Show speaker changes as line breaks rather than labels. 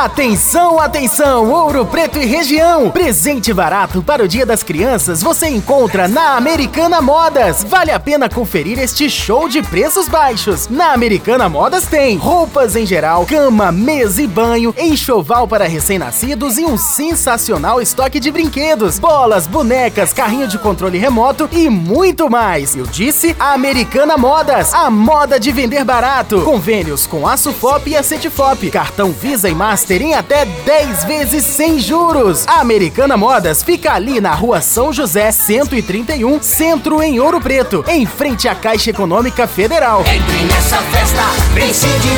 Atenção, atenção, Ouro Preto e região. Presente barato para o Dia das Crianças você encontra na Americana Modas. Vale a pena conferir este show de preços baixos. Na Americana Modas tem roupas em geral, cama, mesa e banho, enxoval para recém-nascidos e um sensacional estoque de brinquedos, bolas, bonecas, carrinho de controle remoto e muito mais. Eu disse Americana Modas, a moda de vender barato. Convênios com a Sufop e a Cetifop. Cartão Visa e Master em até 10 vezes sem juros. A Americana Modas fica ali na rua São José 131, centro em Ouro Preto, em frente à Caixa Econômica Federal.
Entre nessa festa, vem se.